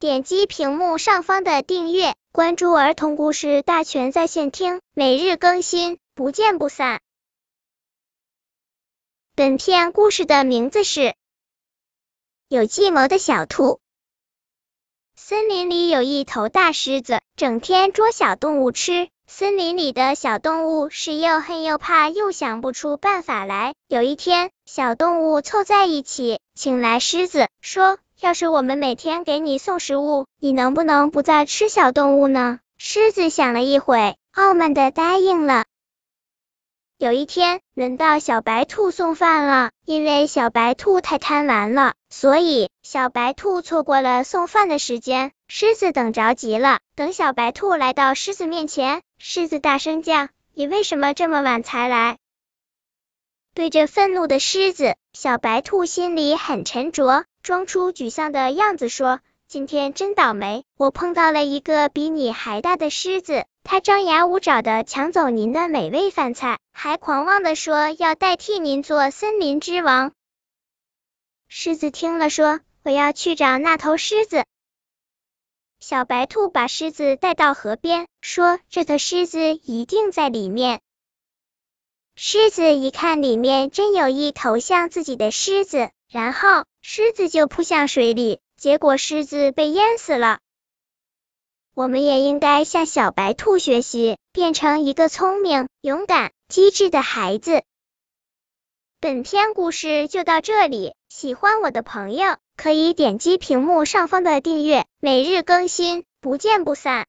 点击屏幕上方的订阅，关注儿童故事大全在线听，每日更新，不见不散。本片故事的名字是《有计谋的小兔》。森林里有一头大狮子，整天捉小动物吃。森林里的小动物是又恨又怕，又想不出办法来。有一天，小动物凑在一起，请来狮子，说：“要是我们每天给你送食物，你能不能不再吃小动物呢？”狮子想了一会，傲慢的答应了。有一天，轮到小白兔送饭了。因为小白兔太贪玩了，所以小白兔错过了送饭的时间。狮子等着急了，等小白兔来到狮子面前，狮子大声叫：“你为什么这么晚才来？”对着愤怒的狮子，小白兔心里很沉着，装出沮丧的样子说。今天真倒霉，我碰到了一个比你还大的狮子，它张牙舞爪的抢走您的美味饭菜，还狂妄的说要代替您做森林之王。狮子听了说：“我要去找那头狮子。”小白兔把狮子带到河边，说：“这头狮子一定在里面。”狮子一看里面真有一头像自己的狮子，然后狮子就扑向水里。结果狮子被淹死了。我们也应该向小白兔学习，变成一个聪明、勇敢、机智的孩子。本篇故事就到这里，喜欢我的朋友可以点击屏幕上方的订阅，每日更新，不见不散。